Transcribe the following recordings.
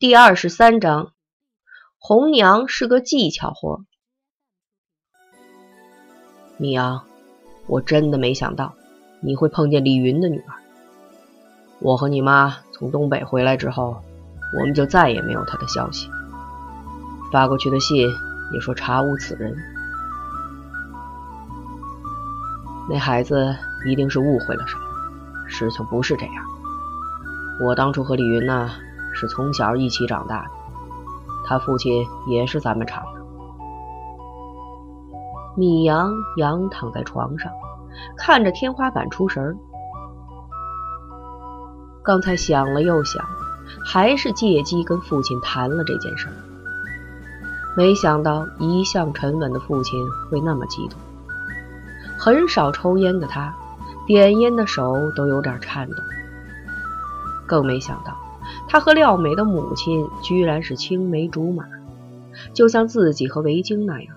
第二十三章，红娘是个技巧活。米阳，我真的没想到你会碰见李云的女儿。我和你妈从东北回来之后，我们就再也没有她的消息。发过去的信也说查无此人。那孩子一定是误会了什么，事情不是这样。我当初和李云呢。是从小一起长大的，他父亲也是咱们厂的。米阳仰躺在床上，看着天花板出神儿。刚才想了又想，还是借机跟父亲谈了这件事儿。没想到一向沉稳的父亲会那么激动。很少抽烟的他，点烟的手都有点颤抖。更没想到。他和廖美的母亲居然是青梅竹马，就像自己和维京那样，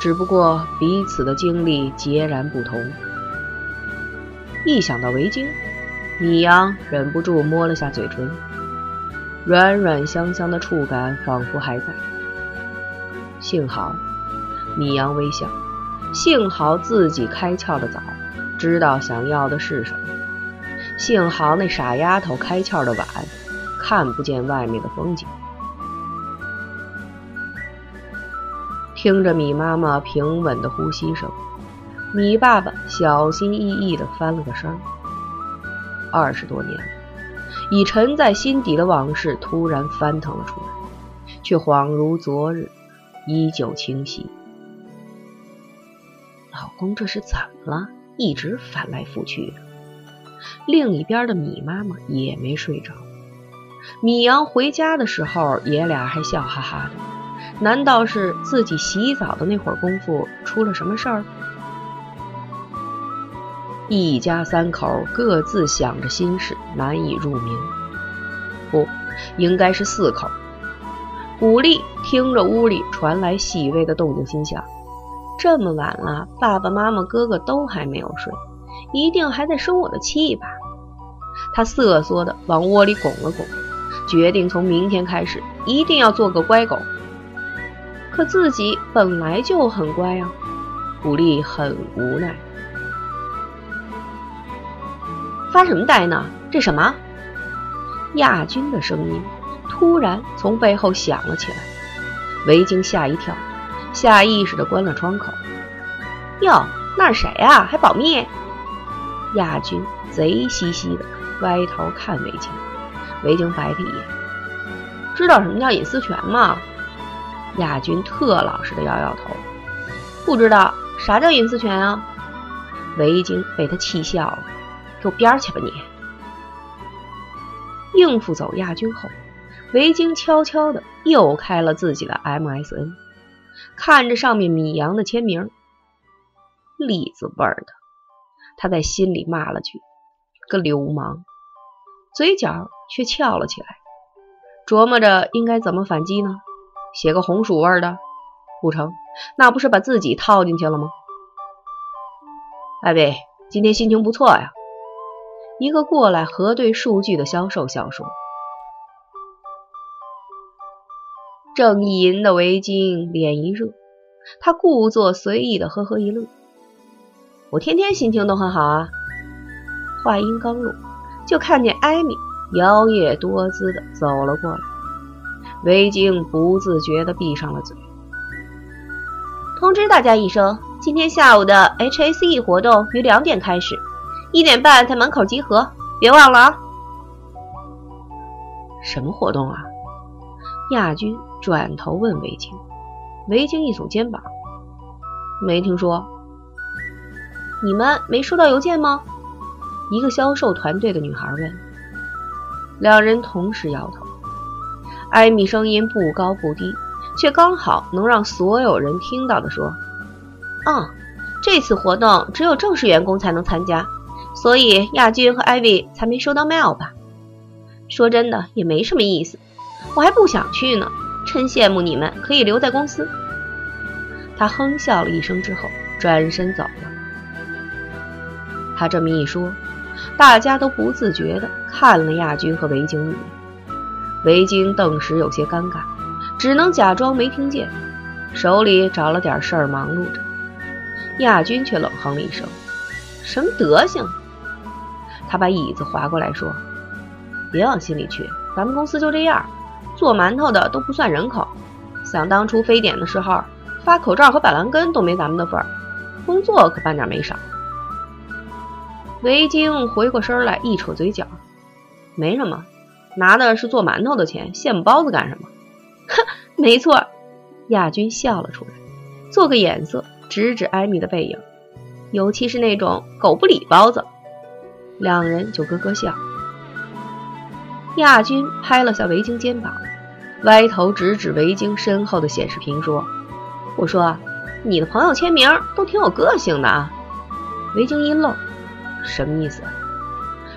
只不过彼此的经历截然不同。一想到维京，米阳忍不住摸了下嘴唇，软软香香的触感仿佛还在。幸好，米阳微笑，幸好自己开窍的早，知道想要的是什么。幸好那傻丫头开窍的晚，看不见外面的风景。听着米妈妈平稳的呼吸声，米爸爸小心翼翼地翻了个身。二十多年，已沉在心底的往事突然翻腾了出来，却恍如昨日，依旧清晰。老公这是怎么了？一直翻来覆去的。另一边的米妈妈也没睡着。米阳回家的时候，爷俩还笑哈哈的。难道是自己洗澡的那会儿功夫出了什么事儿？一家三口各自想着心事，难以入眠。不，应该是四口。古丽听着屋里传来细微的动静，心想：这么晚了，爸爸妈妈、哥哥都还没有睡。一定还在生我的气吧？他瑟缩的往窝里拱了拱，决定从明天开始一定要做个乖狗。可自己本来就很乖啊！古丽很无奈。发什么呆呢？这什么？亚军的声音突然从背后响了起来，维京吓一跳，下意识的关了窗口。哟，那是谁啊？还保密？亚军贼兮兮的歪头看维京，维京白他一眼。知道什么叫隐私权吗？亚军特老实的摇摇头，不知道啥叫隐私权啊？维京被他气笑了，给我边儿去吧你！应付走亚军后，维京悄悄的又开了自己的 MSN，看着上面米阳的签名，栗子味儿的。他在心里骂了句“个流氓”，嘴角却翘了起来，琢磨着应该怎么反击呢？写个红薯味的不成，那不是把自己套进去了吗？艾薇，今天心情不错呀。一个过来核对数据的销售笑说。正意淫的围巾脸一热，他故作随意的呵呵一乐。我天天心情都很好啊！话音刚落，就看见艾米摇曳多姿的走了过来。维京不自觉的闭上了嘴。通知大家一声，今天下午的 HACE 活动于两点开始，一点半在门口集合，别忘了啊！什么活动啊？亚军转头问维京。维京一耸肩膀，没听说。你们没收到邮件吗？一个销售团队的女孩问。两人同时摇头。艾米声音不高不低，却刚好能让所有人听到的说：“嗯，这次活动只有正式员工才能参加，所以亚军和艾薇才没收到 mail 吧？说真的，也没什么意思，我还不想去呢。真羡慕你们可以留在公司。”他哼笑了一声之后，转身走了。他这么一说，大家都不自觉地看了亚军和维京一眼。维京顿时有些尴尬，只能假装没听见，手里找了点事儿忙碌着。亚军却冷哼了一声：“什么德行？”他把椅子划过来说：“别往心里去，咱们公司就这样，做馒头的都不算人口。想当初非典的时候，发口罩和板蓝根都没咱们的份儿，工作可半点没少。”维京回过身来，一扯嘴角：“没什么。”拿的是做馒头的钱，羡慕包子干什么？哼，没错。亚军笑了出来，做个眼色，指指艾米的背影，尤其是那种狗不理包子。两人就咯咯笑。亚军拍了下维京肩膀，歪头指指维京身后的显示屏说：“我说，你的朋友签名都挺有个性的啊。”维京一愣，什么意思？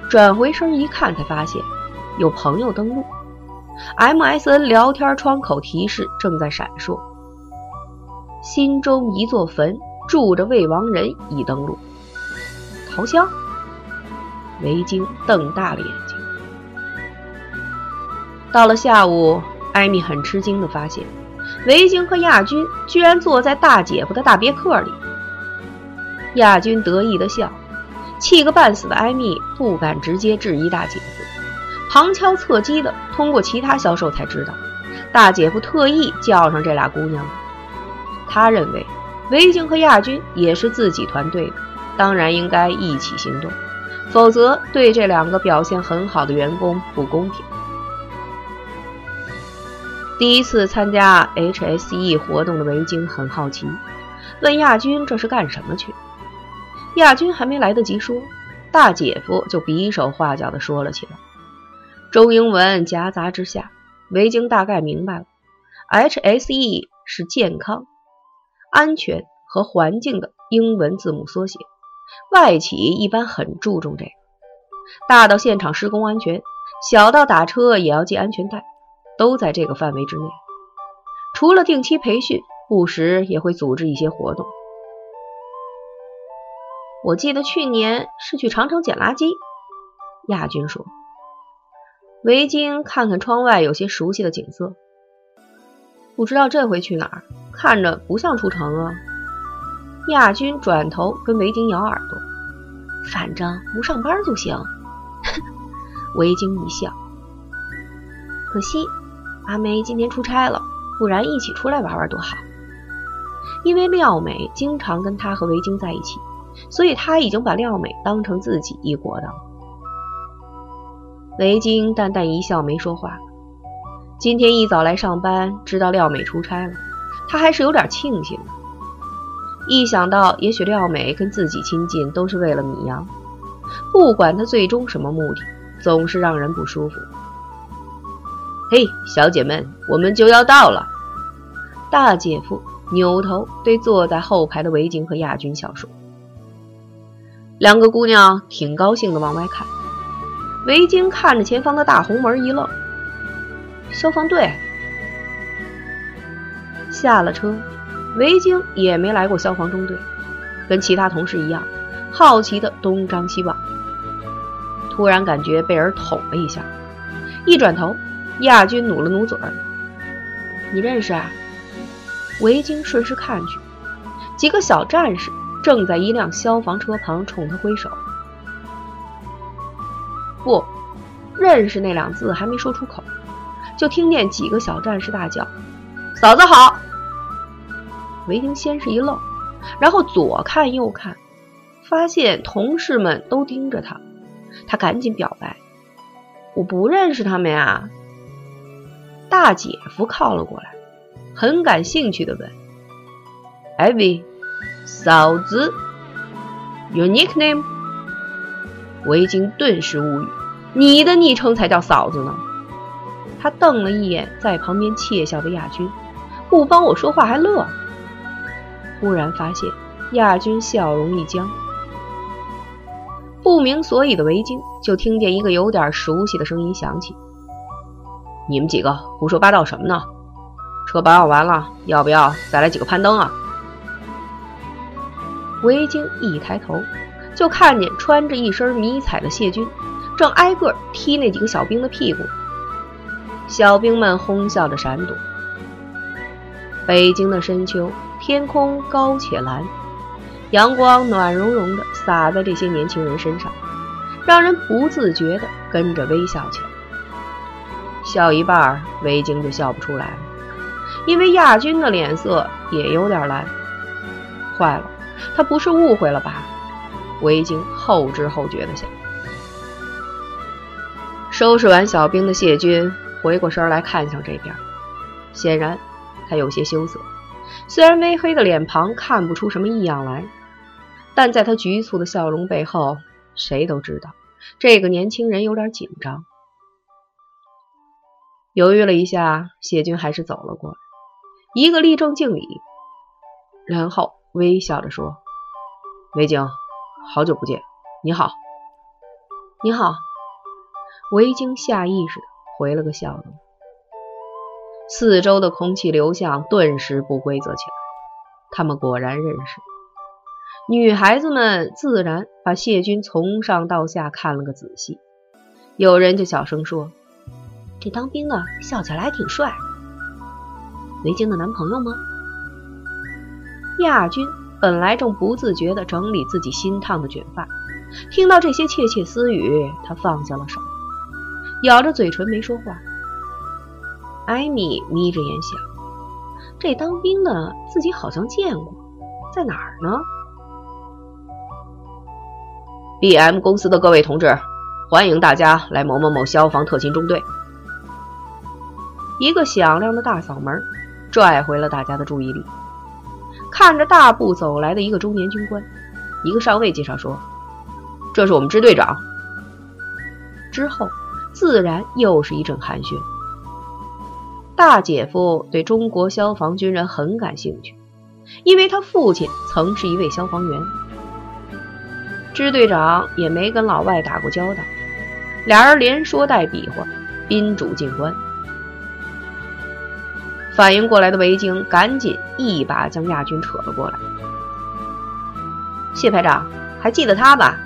转回身一看，才发现。有朋友登录，MSN 聊天窗口提示正在闪烁。心中一座坟，住着未亡人已登录。桃香？维京瞪大了眼睛。到了下午，艾米很吃惊地发现，维京和亚军居然坐在大姐夫的大别克里。亚军得意地笑，气个半死的艾米不敢直接质疑大姐夫。旁敲侧击的通过其他销售才知道，大姐夫特意叫上这俩姑娘。他认为维京和亚军也是自己团队的，当然应该一起行动，否则对这两个表现很好的员工不公平。第一次参加 HSE 活动的维京很好奇，问亚军这是干什么去。亚军还没来得及说，大姐夫就比手画脚的说了起来。中英文夹杂之下，维京大概明白了，HSE 是健康、安全和环境的英文字母缩写。外企一般很注重这个，大到现场施工安全，小到打车也要系安全带，都在这个范围之内。除了定期培训，不时也会组织一些活动。我记得去年是去长城捡垃圾，亚军说。维京看看窗外有些熟悉的景色，不知道这回去哪儿，看着不像出城啊。亚军转头跟维京咬耳朵，反正不上班就行。维京一笑，可惜阿梅今天出差了，不然一起出来玩玩多好。因为廖美经常跟他和维京在一起，所以他已经把廖美当成自己一国的。维京淡淡一笑，没说话。今天一早来上班，知道廖美出差了，他还是有点庆幸的。一想到也许廖美跟自己亲近都是为了米阳，不管他最终什么目的，总是让人不舒服。嘿，小姐们，我们就要到了。大姐夫扭头对坐在后排的维京和亚军笑说：“两个姑娘挺高兴的，往外看。”维京看着前方的大红门一愣，消防队。下了车，维京也没来过消防中队，跟其他同事一样，好奇的东张西望。突然感觉被人捅了一下，一转头，亚军努了努嘴儿：“你认识啊？”维京顺势看去，几个小战士正在一辆消防车旁冲他挥手。不认识那两字还没说出口，就听见几个小战士大叫：“嫂子好！”维京先是一愣，然后左看右看，发现同事们都盯着他，他赶紧表白：“我不认识他们呀。”大姐夫靠了过来，很感兴趣的问：“艾薇，嫂子，Your nickname？” 维京顿时无语：“你的昵称才叫嫂子呢！”他瞪了一眼在旁边窃笑的亚军，不帮我说话还乐。忽然发现亚军笑容一僵，不明所以的维京就听见一个有点熟悉的声音响起：“你们几个胡说八道什么呢？车保养完了，要不要再来几个攀登啊？”维京一抬头。就看见穿着一身迷彩的谢军，正挨个踢那几个小兵的屁股。小兵们哄笑着闪躲。北京的深秋，天空高且蓝，阳光暖融融的洒在这些年轻人身上，让人不自觉地跟着微笑起来。笑一半，维京就笑不出来了，因为亚军的脸色也有点蓝。坏了，他不是误会了吧？维京后知后觉的想。收拾完小兵的谢军回过身来看向这边，显然他有些羞涩。虽然微黑的脸庞看不出什么异样来，但在他局促的笑容背后，谁都知道这个年轻人有点紧张。犹豫了一下，谢军还是走了过来，一个立正敬礼，然后微笑着说：“维京，好久不见，你好，你好。”维京下意识的回了个笑容。四周的空气流向顿时不规则起来，他们果然认识。女孩子们自然把谢军从上到下看了个仔细，有人就小声说。这当兵的笑起来还挺帅，维京的男朋友吗？亚军本来正不自觉地整理自己新烫的卷发，听到这些窃窃私语，他放下了手，咬着嘴唇没说话。艾米眯着眼想：这当兵的自己好像见过，在哪儿呢？B.M 公司的各位同志，欢迎大家来某某某消防特勤中队。一个响亮的大嗓门拽回了大家的注意力。看着大步走来的一个中年军官，一个上尉介绍说：“这是我们支队长。”之后自然又是一阵寒暄。大姐夫对中国消防军人很感兴趣，因为他父亲曾是一位消防员。支队长也没跟老外打过交道，俩人连说带比划，宾主尽欢。反应过来的维京赶紧一把将亚军扯了过来。谢排长，还记得他吧？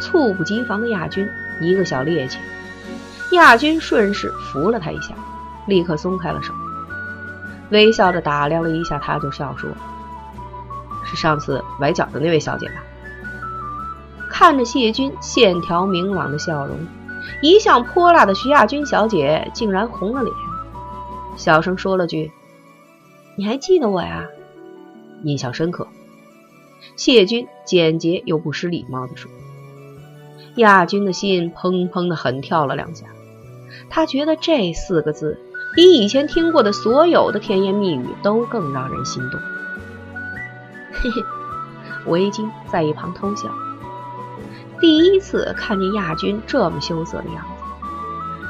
猝不及防的亚军一个小趔趄，亚军顺势扶了他一下，立刻松开了手，微笑着打量了一下他，就笑说：“是上次崴脚的那位小姐吧？”看着谢军线条明朗的笑容，一向泼辣的徐亚军小姐竟然红了脸。小声说了句：“你还记得我呀？”印象深刻。谢军简洁又不失礼貌地说。亚军的心砰砰的狠跳了两下，他觉得这四个字比以前听过的所有的甜言蜜语都更让人心动。嘿嘿，维京在一旁偷笑。第一次看见亚军这么羞涩的样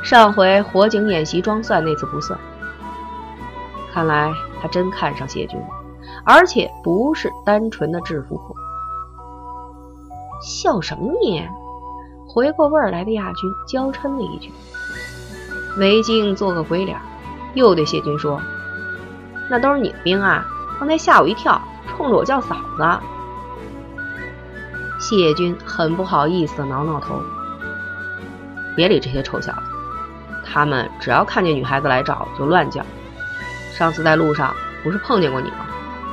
子，上回火警演习装蒜那次不算。看来他真看上谢军了，而且不是单纯的制服货。笑什么你？回过味儿来的亚军娇嗔了一句。维京做个鬼脸，又对谢军说：“那都是你的兵啊，刚才吓我一跳，冲着我叫嫂子。”谢军很不好意思的挠挠头：“别理这些臭小子，他们只要看见女孩子来找就乱叫。”上次在路上不是碰见过你吗？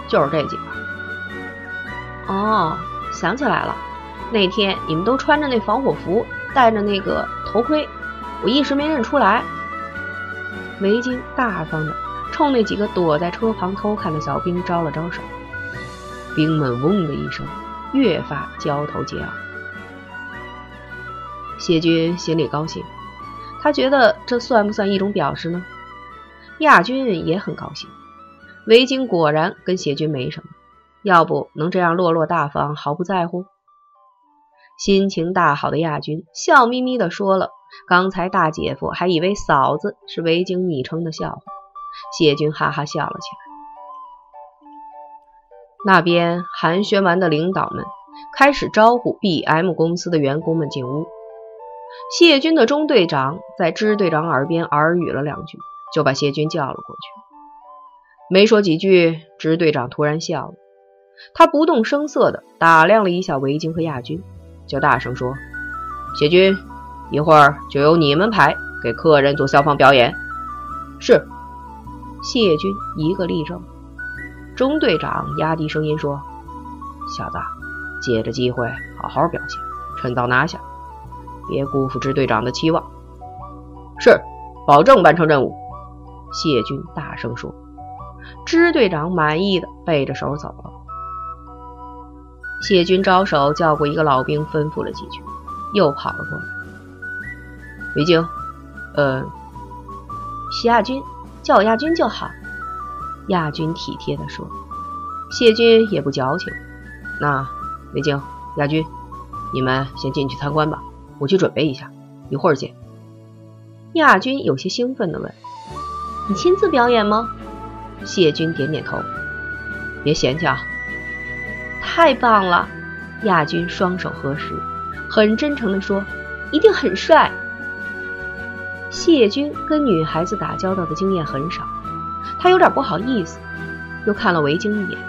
就是这几个。哦，想起来了，那天你们都穿着那防火服，戴着那个头盔，我一时没认出来。维京大方的冲那几个躲在车旁偷看的小兵招了招手，兵们嗡的一声，越发交头接耳。谢军心里高兴，他觉得这算不算一种表示呢？亚军也很高兴，维京果然跟谢军没什么，要不能这样落落大方，毫不在乎。心情大好的亚军笑眯眯地说了刚才大姐夫还以为嫂子是维京昵称的笑话，谢军哈哈笑了起来。那边寒暄完的领导们开始招呼 B.M 公司的员工们进屋，谢军的中队长在支队长耳边耳语了两句。就把谢军叫了过去，没说几句，支队长突然笑了。他不动声色地打量了一下维京和亚军，就大声说：“谢军，一会儿就由你们排给客人做消防表演。是。谢军一个立正。中队长压低声音说：“小子，借着机会好好表现，趁早拿下，别辜负支队长的期望。”是，保证完成任务。谢军大声说。支队长满意的背着手走了。谢军招手叫过一个老兵，吩咐了几句，又跑了过来。韦京，呃，徐亚军，叫我亚军就好。亚军体贴地说。谢军也不矫情。那韦京、亚军，你们先进去参观吧，我去准备一下，一会儿见。亚军有些兴奋地问：“你亲自表演吗？”谢军点点头。别嫌弃啊。太棒了！亚军双手合十，很真诚地说：“一定很帅。”谢军跟女孩子打交道的经验很少，他有点不好意思，又看了维京一眼。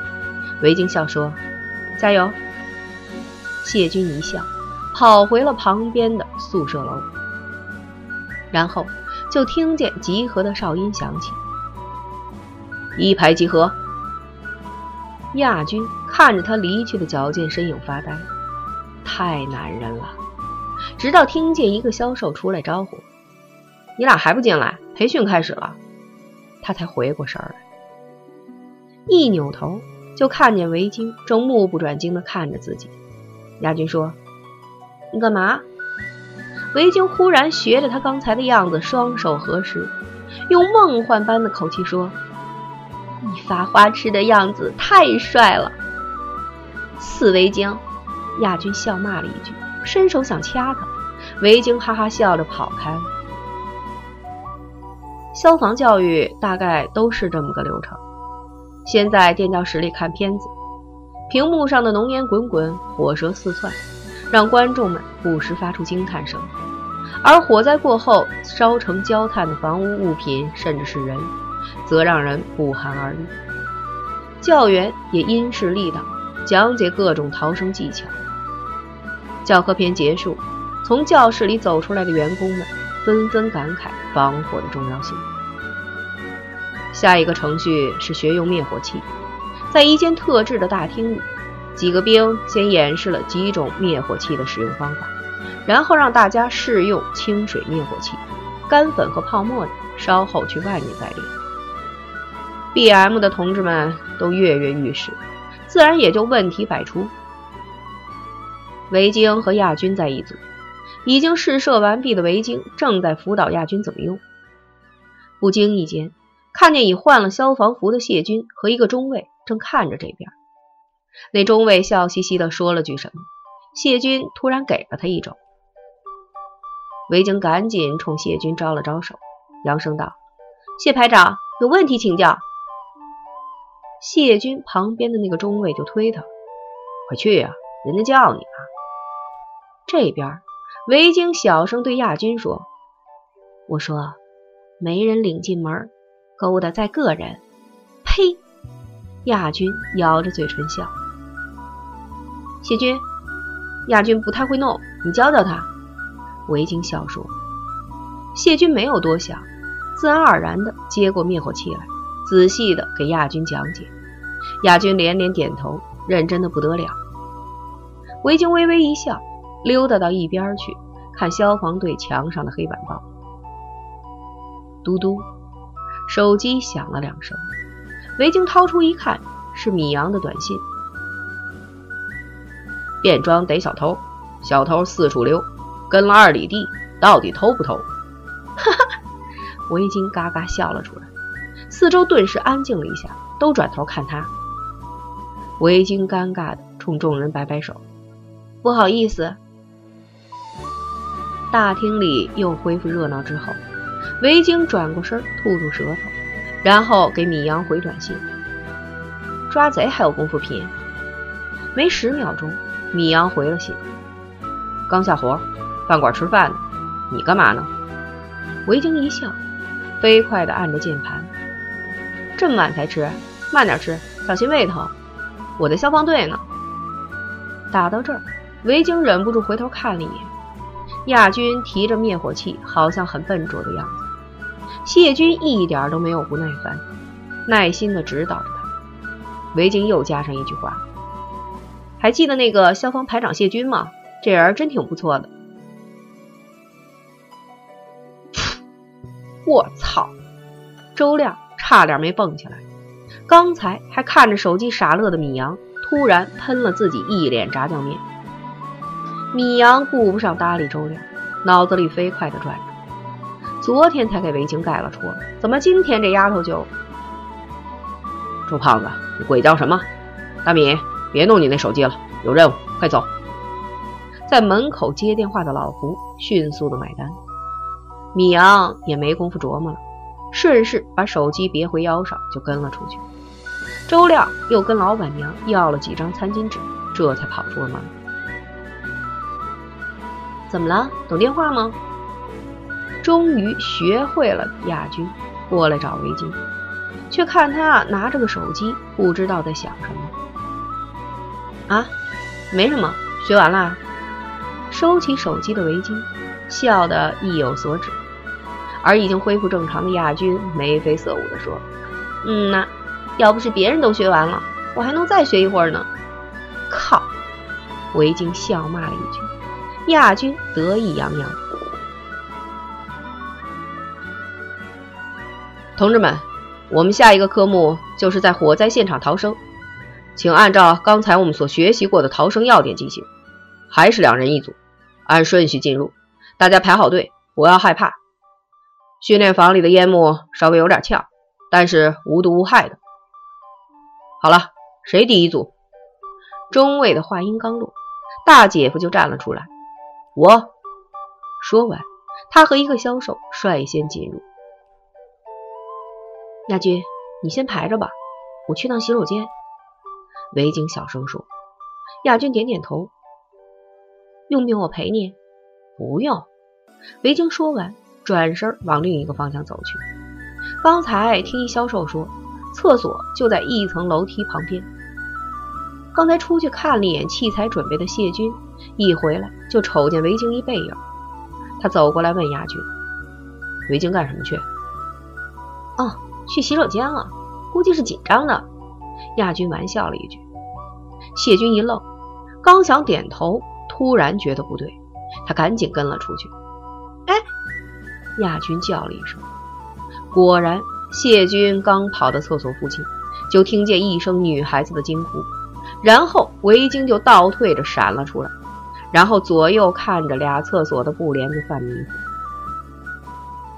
维京笑说：“加油！”谢军一笑，跑回了旁边的宿舍楼，然后就听见集合的哨音响起：“一排集合。”亚军看着他离去的矫健身影发呆，太男人了。直到听见一个销售出来招呼：“你俩还不进来？培训开始了。”他才回过神来，一扭头就看见维京正目不转睛地看着自己。亚军说：“你干嘛？”维京忽然学着他刚才的样子，双手合十，用梦幻般的口气说。你发花痴的样子太帅了，死维京！亚军笑骂了一句，伸手想掐他，维京哈哈笑着跑开了。消防教育大概都是这么个流程：先在电教室里看片子，屏幕上的浓烟滚滚，火舌四窜，让观众们不时发出惊叹声；而火灾过后烧成焦炭的房屋物品，甚至是人。则让人不寒而栗。教员也因势利导，讲解各种逃生技巧。教科片结束，从教室里走出来的员工们纷纷感慨防火的重要性。下一个程序是学用灭火器，在一间特制的大厅里，几个兵先演示了几种灭火器的使用方法，然后让大家试用清水灭火器，干粉和泡沫的，稍后去外面再练。B.M 的同志们都跃跃欲试，自然也就问题百出。维京和亚军在一组，已经试射完毕的维京正在辅导亚军怎么用。不经意间，看见已换了消防服的谢军和一个中尉正看着这边。那中尉笑嘻嘻地说了句什么，谢军突然给了他一肘。维京赶紧冲谢军招了招手，扬声道：“谢排长，有问题请教。”谢军旁边的那个中尉就推他：“快去呀，人家叫你呢。”这边，维京小声对亚军说：“我说，没人领进门，勾搭在个人。”呸！亚军咬着嘴唇笑。谢军，亚军不太会弄，你教教他。维京笑说。谢军没有多想，自然而然地接过灭火器来。仔细的给亚军讲解，亚军连连点头，认真的不得了。维京微微一笑，溜达到一边去看消防队墙上的黑板报。嘟嘟，手机响了两声，维京掏出一看，是米阳的短信：便装逮小偷，小偷四处溜，跟了二里地，到底偷不偷？哈哈，维京嘎嘎笑了出来。四周顿时安静了一下，都转头看他。维京尴尬的冲众人摆摆手：“不好意思。”大厅里又恢复热闹之后，维京转过身吐吐舌头，然后给米阳回短信：“抓贼还有功夫拼？”没十秒钟，米阳回了信：“刚下活，饭馆吃饭呢。你干嘛呢？”维京一笑，飞快的按着键盘。这么晚才吃，慢点吃，小心胃疼。我在消防队呢。打到这儿，维京忍不住回头看了一眼，亚军提着灭火器，好像很笨拙的样子。谢军一点都没有不耐烦，耐心的指导着他。维京又加上一句话：“还记得那个消防排长谢军吗？这人真挺不错的。”我操！周亮差点没蹦起来。刚才还看着手机傻乐的米阳，突然喷了自己一脸炸酱面。米阳顾不上搭理周亮，脑子里飞快地转着。昨天才给维京盖了戳，怎么今天这丫头就……周胖子，你鬼叫什么？大米，别弄你那手机了，有任务，快走！在门口接电话的老胡迅速的买单。米阳也没工夫琢磨了，顺势把手机别回腰上，就跟了出去。周亮又跟老板娘要了几张餐巾纸，这才跑出了门。怎么了？懂电话吗？终于学会了亚军过来找围巾，却看他拿着个手机，不知道在想什么。啊，没什么，学完了。收起手机的围巾，笑得意有所指。而已经恢复正常的亚军眉飞色舞地说：“嗯呐，要不是别人都学完了，我还能再学一会儿呢。”靠！围巾笑骂了一句。亚军得意洋洋。同志们，我们下一个科目就是在火灾现场逃生，请按照刚才我们所学习过的逃生要点进行，还是两人一组，按顺序进入，大家排好队，不要害怕。训练房里的烟幕稍微有点呛，但是无毒无害的。好了，谁第一组？中尉的话音刚落，大姐夫就站了出来。我说完，他和一个销售率先进入。亚军，你先排着吧，我去趟洗手间。维京小声说。亚军点点头。用不用我陪你？不用。维京说完，转身往另一个方向走去。刚才听一销售说，厕所就在一层楼梯旁边。刚才出去看了一眼器材准备的谢军。一回来就瞅见维京一背影，他走过来问亚军：“维京干什么去？”“哦，去洗手间了，估计是紧张的。”亚军玩笑了一句。谢军一愣，刚想点头，突然觉得不对，他赶紧跟了出去。“哎！”亚军叫了一声，果然，谢军刚跑到厕所附近，就听见一声女孩子的惊呼，然后围巾就倒退着闪了出来。然后左右看着俩厕所的布帘子犯迷糊，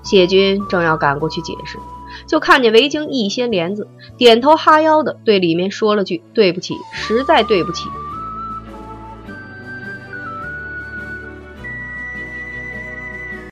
谢军正要赶过去解释，就看见维京一掀帘子，点头哈腰的对里面说了句“对不起，实在对不起”，